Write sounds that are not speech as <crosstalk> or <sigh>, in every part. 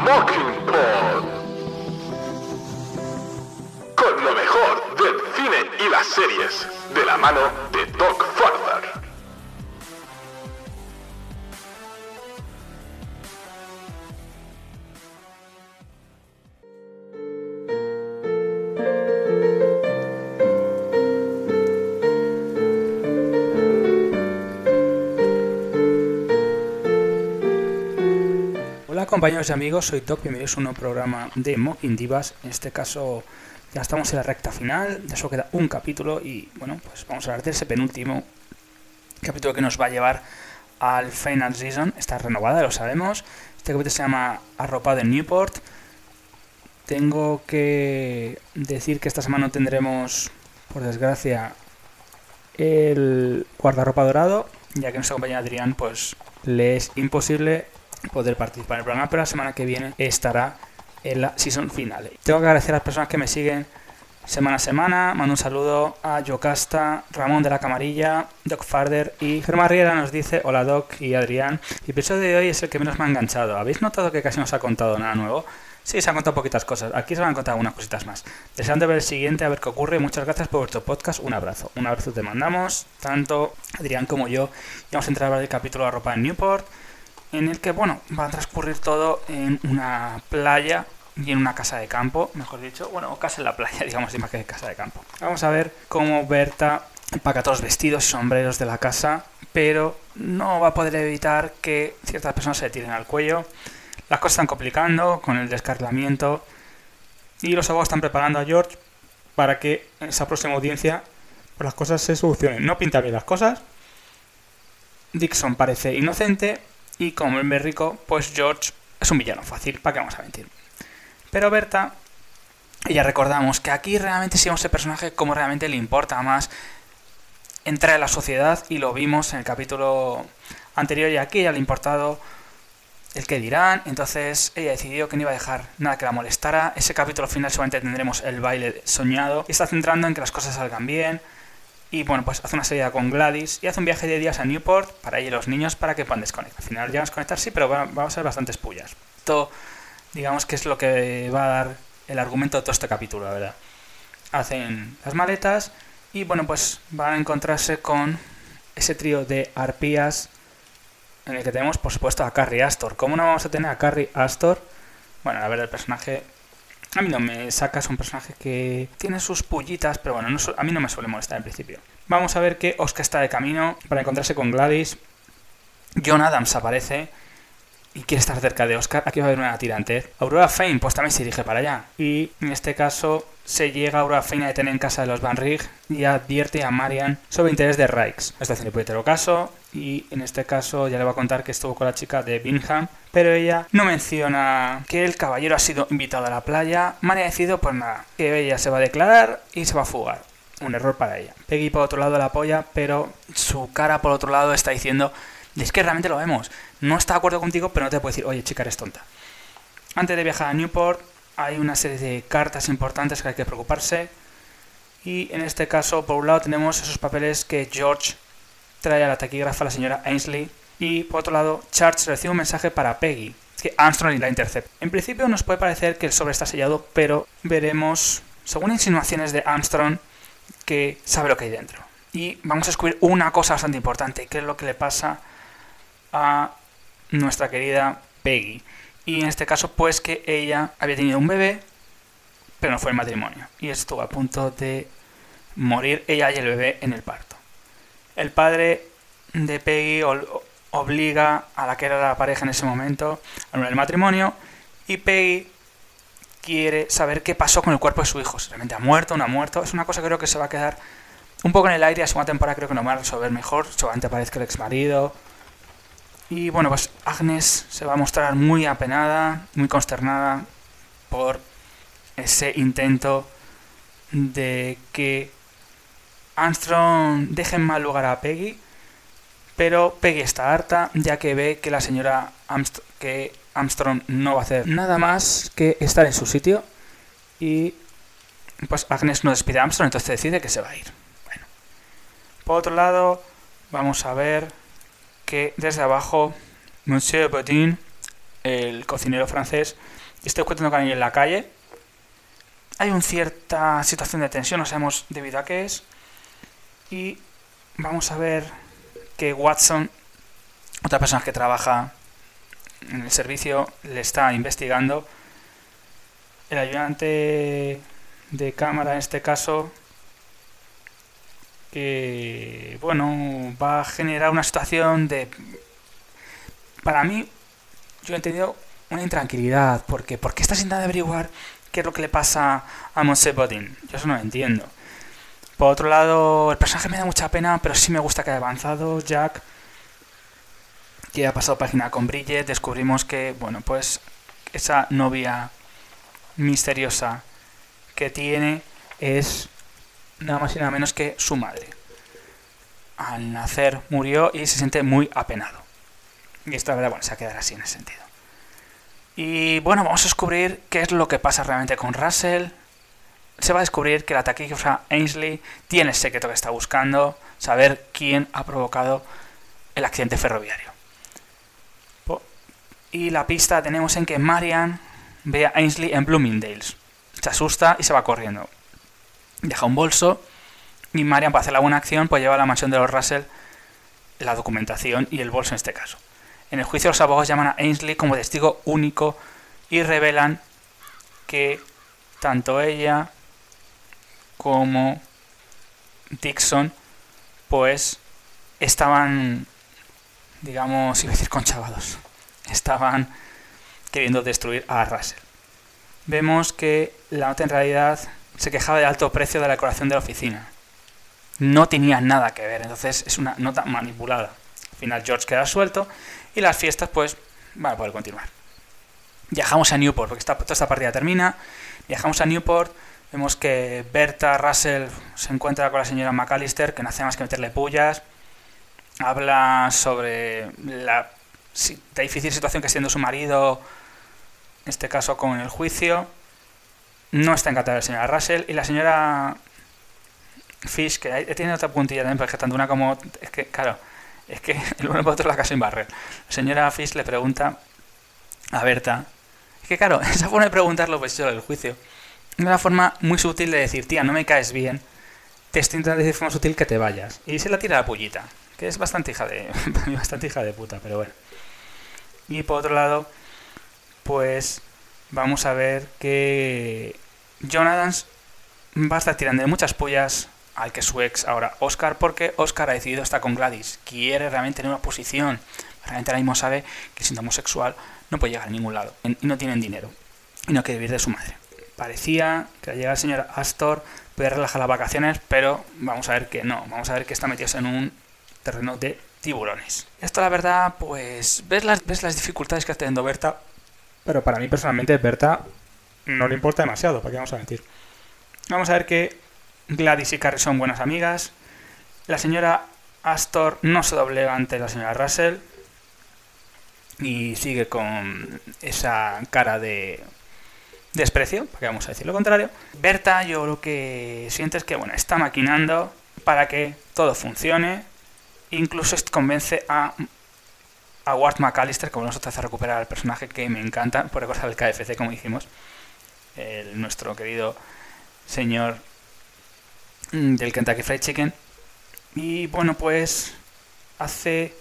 Mockingbird. Con lo mejor del cine y las series, de la mano de Doc compañeros y amigos, soy Doc, bienvenidos a un nuevo programa de Mocking Divas. En este caso ya estamos en la recta final, ya solo queda un capítulo y bueno, pues vamos a hablar de ese penúltimo capítulo que nos va a llevar al Final Season. Está renovada, lo sabemos. Este capítulo se llama Arropado en Newport. Tengo que decir que esta semana no tendremos, por desgracia, el guardarropa dorado, ya que nuestra compañera Adrián pues le es imposible poder participar en el programa, pero la semana que viene estará en la season final. Tengo que agradecer a las personas que me siguen semana a semana. Mando un saludo a Yocasta, Ramón de la Camarilla, Doc Farder y Germán Riera nos dice hola Doc y Adrián. El episodio de hoy es el que menos me ha enganchado. ¿Habéis notado que casi no os ha contado nada nuevo? Sí, se han contado poquitas cosas. Aquí se van a contar algunas cositas más. Deseando ver el siguiente, a ver qué ocurre. Muchas gracias por vuestro podcast. Un abrazo. Un abrazo te mandamos, tanto Adrián como yo. Y vamos a entrar a ver el capítulo de ropa en Newport en el que, bueno, va a transcurrir todo en una playa y en una casa de campo, mejor dicho, bueno, casa en la playa, <laughs> digamos, más que casa de campo. Vamos a ver cómo Berta empaca todos los vestidos y sombreros de la casa, pero no va a poder evitar que ciertas personas se le tiren al cuello. Las cosas están complicando con el descarrilamiento y los abogados están preparando a George para que en esa próxima audiencia pues las cosas se solucionen. No pinta bien las cosas. Dixon parece inocente y como el rico, pues George es un villano fácil, ¿para qué vamos a mentir? Pero Berta, ya recordamos que aquí realmente sí vemos ese personaje como realmente le importa más entrar en la sociedad y lo vimos en el capítulo anterior y aquí ya le ha importado el que dirán, entonces ella decidió que no iba a dejar nada que la molestara. Ese capítulo final solamente tendremos el baile soñado y está centrando en que las cosas salgan bien, y bueno, pues hace una salida con Gladys y hace un viaje de días a Newport para ir los niños para que puedan desconectar. Al final llegan a desconectar, sí, pero va, a ser bastantes pullas. Esto, digamos que es lo que va a dar el argumento de todo este capítulo, la verdad. Hacen las maletas y bueno, pues van a encontrarse con ese trío de arpías en el que tenemos, por supuesto, a Carrie Astor. ¿Cómo no vamos a tener a Carrie Astor? Bueno, a ver, el personaje a mí no me sacas un personaje que tiene sus pullitas, pero bueno, a mí no me suele molestar al principio. Vamos a ver que Oscar está de camino para encontrarse con Gladys. John Adams aparece y quiere estar cerca de Oscar. Aquí va a haber una tirante. Aurora Fane, pues también se dirige para allá. Y en este caso se llega a Aurora Fane a detener en casa de los Van Rig y advierte a Marian sobre interés de Rikes. Está haciendo el caso y en este caso ya le va a contar que estuvo con la chica de Bingham, pero ella no menciona que el caballero ha sido invitado a la playa. Decidido, pues nada, que ella se va a declarar y se va a fugar. Un error para ella. Peggy por otro lado la apoya, pero su cara por otro lado está diciendo es que realmente lo vemos. No está de acuerdo contigo, pero no te puede decir, oye, chica, eres tonta. Antes de viajar a Newport, hay una serie de cartas importantes que hay que preocuparse. Y en este caso, por un lado, tenemos esos papeles que George trae a la taquígrafa a la señora Ainsley. Y por otro lado, Charles recibe un mensaje para Peggy, que Armstrong la intercepta. En principio nos puede parecer que el sobre está sellado, pero veremos, según insinuaciones de Armstrong, que sabe lo que hay dentro. Y vamos a descubrir una cosa bastante importante, que es lo que le pasa a nuestra querida Peggy. Y en este caso, pues que ella había tenido un bebé, pero no fue el matrimonio. Y estuvo a punto de morir ella y el bebé en el parto. El padre de Peggy obliga a la que era la pareja en ese momento a anular el matrimonio y Peggy quiere saber qué pasó con el cuerpo de su hijo. Si realmente ha muerto no ha muerto. Es una cosa que creo que se va a quedar un poco en el aire. A segunda temporada creo que no va a resolver mejor. Seguramente aparezca el ex marido y bueno, pues Agnes se va a mostrar muy apenada, muy consternada por ese intento de que Armstrong deje en mal lugar a Peggy, pero Peggy está harta ya que ve que la señora Armstrong, que Armstrong no va a hacer nada más que estar en su sitio y pues Agnes no despide a Armstrong, entonces decide que se va a ir. Bueno, por otro lado, vamos a ver que desde abajo Monsieur Bodin el cocinero francés, y estoy cuentando con él en la calle. Hay una cierta situación de tensión, no sabemos debido a qué es. Y vamos a ver que Watson, otra persona que trabaja en el servicio, le está investigando. El ayudante de cámara en este caso que bueno va a generar una situación de para mí yo he entendido una intranquilidad porque porque está intentando averiguar qué es lo que le pasa a Monse Bodin yo eso no lo entiendo por otro lado el personaje me da mucha pena pero sí me gusta que haya avanzado Jack que ha pasado página con Bridget descubrimos que bueno pues esa novia misteriosa que tiene es nada más y nada menos que su madre. Al nacer murió y se siente muy apenado. Y esto la verdad, bueno, se va a quedar así en ese sentido. Y bueno, vamos a descubrir qué es lo que pasa realmente con Russell. Se va a descubrir que la taquígrafa Ainsley tiene el secreto que está buscando, saber quién ha provocado el accidente ferroviario. Y la pista tenemos en que Marian ve a Ainsley en Bloomingdale's. Se asusta y se va corriendo. Deja un bolso y Marian, para hacer la buena acción, pues lleva a la mansión de los Russell la documentación y el bolso en este caso. En el juicio los abogados llaman a Ainsley como testigo único y revelan que tanto ella como Dixon pues estaban digamos, iba a decir conchavados, estaban queriendo destruir a Russell. Vemos que la nota en realidad se quejaba del alto precio de la decoración de la oficina no tenía nada que ver. Entonces es una nota manipulada. Al final George queda suelto y las fiestas pues van a poder continuar. Viajamos a Newport, porque toda esta partida termina. Viajamos a Newport, vemos que Berta Russell se encuentra con la señora McAllister, que no hace más que meterle pullas. Habla sobre la, difícil situación que está teniendo su marido, en este caso con el juicio. No está encantada la señora Russell y la señora Fish, que tiene otra puntilla también, porque tanto una como. Es que, claro, es que <laughs> el uno por otro la casa en barrer. La señora Fish le pregunta a Berta. Es que, claro, <laughs> esa forma de preguntarlo, pues yo del juicio. Una forma muy sutil de decir, tía, no me caes bien. Te estoy intentando decir de forma sutil que te vayas. Y se la tira la pullita. Que es bastante hija de. <laughs> bastante hija de puta, pero bueno. Y por otro lado, pues. Vamos a ver que. Jonathan va a estar tirando de muchas pullas al que su ex ahora Oscar, porque Oscar ha decidido estar con Gladys, quiere realmente tener una posición, realmente ahora mismo sabe que siendo homosexual no puede llegar a ningún lado y no tienen dinero y no quiere vivir de su madre. Parecía que al llegar el señor Astor puede relajar las vacaciones, pero vamos a ver que no, vamos a ver que está metido en un terreno de tiburones. Esto la verdad, pues ves las, ves las dificultades que está teniendo Berta, pero para mí personalmente Berta no le importa demasiado, ¿para qué vamos a mentir? Vamos a ver que Gladys y Carrie son buenas amigas. La señora Astor no se doblega ante la señora Russell. Y sigue con esa cara de desprecio, porque vamos a decir lo contrario. Berta, yo lo que siente es que bueno, está maquinando para que todo funcione. Incluso convence a, a Ward McAllister, como nosotros hace recuperar al personaje que me encanta, por recordar el KFC, como dijimos. El, nuestro querido señor Mm, del Kentucky Fried Chicken. Y bueno, pues hace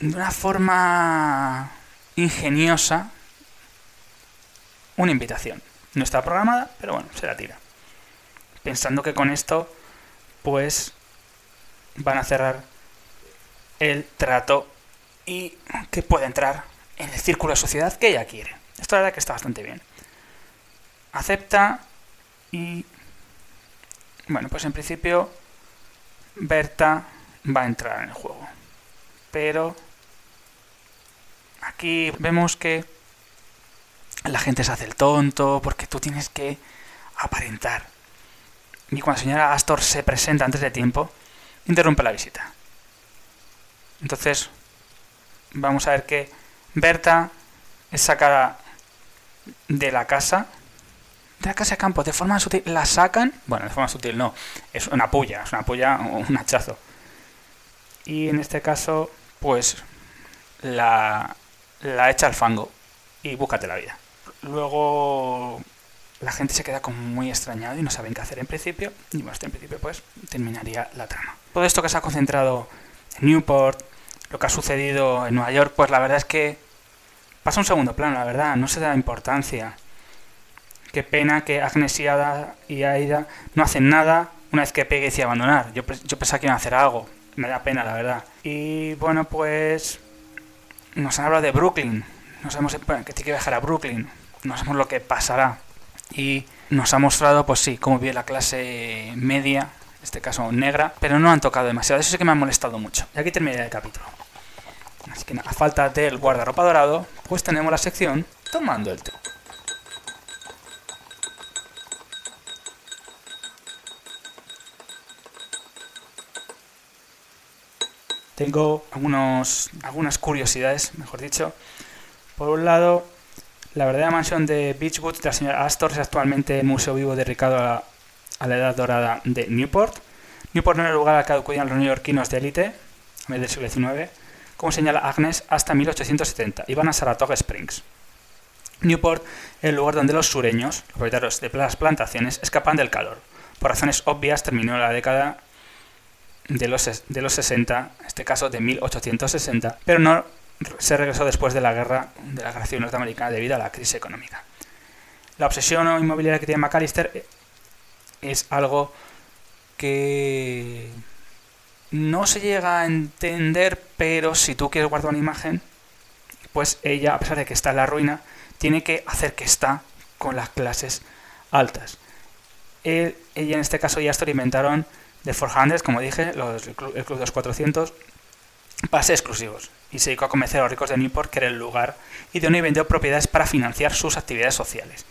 de una forma ingeniosa una invitación. No está programada, pero bueno, se la tira. Pensando que con esto, pues van a cerrar el trato y que puede entrar en el círculo de sociedad que ella quiere. Esto la verdad que está bastante bien. Acepta y bueno, pues en principio Berta va a entrar en el juego. Pero aquí vemos que la gente se hace el tonto porque tú tienes que aparentar. Y cuando la señora Astor se presenta antes de tiempo, interrumpe la visita. Entonces, vamos a ver que Berta es sacada de la casa de la casa de campo de forma sutil, la sacan, bueno, de forma sutil no, es una puya, es una puya o un hachazo. Y en este caso, pues la la echa al fango y búscate la vida. Luego la gente se queda como muy extrañado y no saben qué hacer en principio. Y bueno, en principio pues terminaría la trama. Todo esto que se ha concentrado en Newport, lo que ha sucedido en Nueva York, pues la verdad es que pasa un segundo plano, la verdad, no se da importancia. Qué pena que Agnes y, Ada y Aida no hacen nada una vez que Peggy decide abandonar. Yo, yo pensaba que iban a hacer algo. Me da pena, la verdad. Y bueno, pues nos han hablado de Brooklyn. No sabemos que tiene que viajar a Brooklyn. No sabemos lo que pasará. Y nos ha mostrado, pues sí, cómo vive la clase media, en este caso negra, pero no han tocado demasiado. Eso sí que me ha molestado mucho. Y aquí termina el capítulo. Así que a falta del guardarropa dorado, pues tenemos la sección tomando el té. Tengo algunos, algunas curiosidades, mejor dicho. Por un lado, la verdadera mansión de Beechwood de la señora Astor es actualmente museo vivo dedicado a, a la edad dorada de Newport. Newport no era el lugar al que acudían los neoyorquinos de élite, a del siglo XIX, como señala Agnes, hasta 1870. Iban a Saratoga Springs. Newport es el lugar donde los sureños, los propietarios de las plantaciones, escapan del calor. Por razones obvias, terminó la década de los, de los 60, en este caso de 1860, pero no se regresó después de la guerra de la guerra civil norteamericana debido a la crisis económica. La obsesión inmobiliaria que tiene McAllister es algo que no se llega a entender, pero si tú quieres guardar una imagen, pues ella, a pesar de que está en la ruina, tiene que hacer que está con las clases altas. ella en este caso ya experimentaron de 400, como dije, los, el, club, de los 400, pases exclusivos. Y se dedicó a convencer a los ricos de Newport que era el lugar y de y vendió propiedades para financiar sus actividades sociales.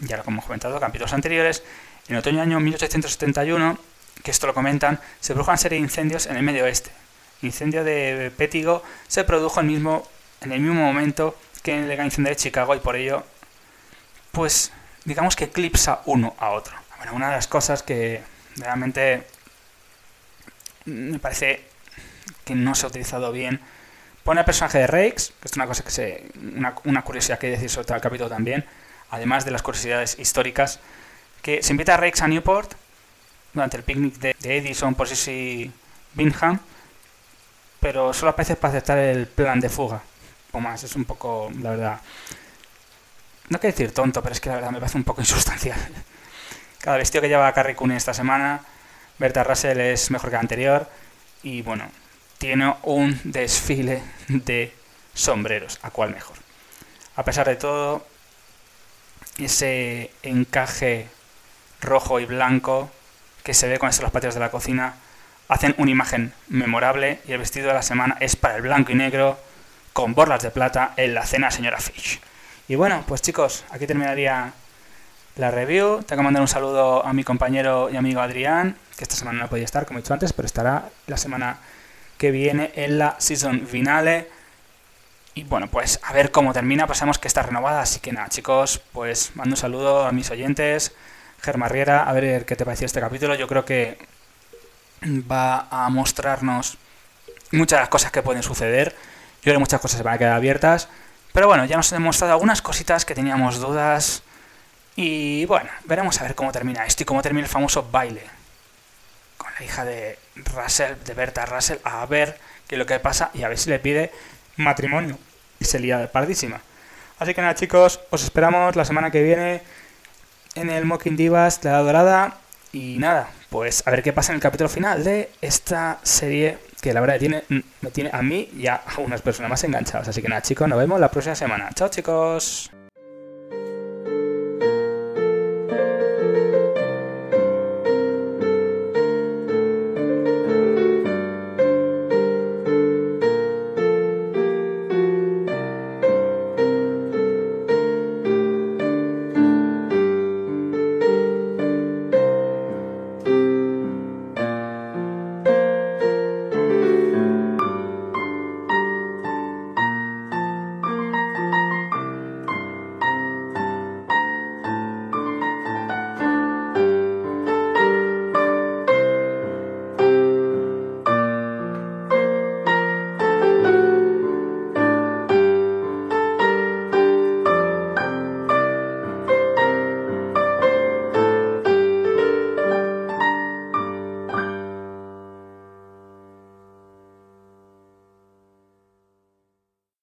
Ya como hemos comentado en capítulos anteriores, en otoño del año 1871, que esto lo comentan, se produjo una serie de incendios en el medio oeste. El incendio de Pétigo se produjo el mismo, en el mismo momento que el incendio de Chicago y por ello, pues digamos que eclipsa uno a otro. Bueno, una de las cosas que realmente me parece que no se ha utilizado bien. Pone el personaje de Rakes, que es una cosa que se. Una, curiosidad que hay que decir sobre el capítulo también, además de las curiosidades históricas, que se invita a Rakes a Newport durante el picnic de, Edison por Sissy Bingham, pero solo aparece para aceptar el plan de fuga. O más, es un poco, la verdad. No quiero decir tonto, pero es que la verdad me parece un poco <laughs> insustancial. Cada vestido que lleva Carrie Cooney esta semana Berta Russell es mejor que la anterior y bueno, tiene un desfile de sombreros, a cuál mejor. A pesar de todo, ese encaje rojo y blanco que se ve con los patios de la cocina hacen una imagen memorable y el vestido de la semana es para el blanco y negro con borlas de plata en la cena señora Fish. Y bueno, pues chicos, aquí terminaría la review. Tengo que mandar un saludo a mi compañero y amigo Adrián, que esta semana no podía estar, como he dicho antes, pero estará la semana que viene en la season finale. Y bueno, pues a ver cómo termina, pasamos que está renovada, así que nada, chicos, pues mando un saludo a mis oyentes. Germarriera, a ver qué te pareció este capítulo. Yo creo que va a mostrarnos muchas de las cosas que pueden suceder. Yo creo que muchas cosas se van a quedar abiertas. Pero bueno, ya nos ha demostrado algunas cositas que teníamos dudas. Y bueno, veremos a ver cómo termina esto y cómo termina el famoso baile hija de Russell, de Berta Russell, a ver qué es lo que pasa y a ver si le pide matrimonio. Y se lía de pardísima. Así que nada, chicos, os esperamos la semana que viene en el Mocking Divas de la Dorada. Y nada, pues a ver qué pasa en el capítulo final de esta serie que la verdad tiene, me tiene a mí y a unas personas más enganchadas. Así que nada, chicos, nos vemos la próxima semana. Chao, chicos.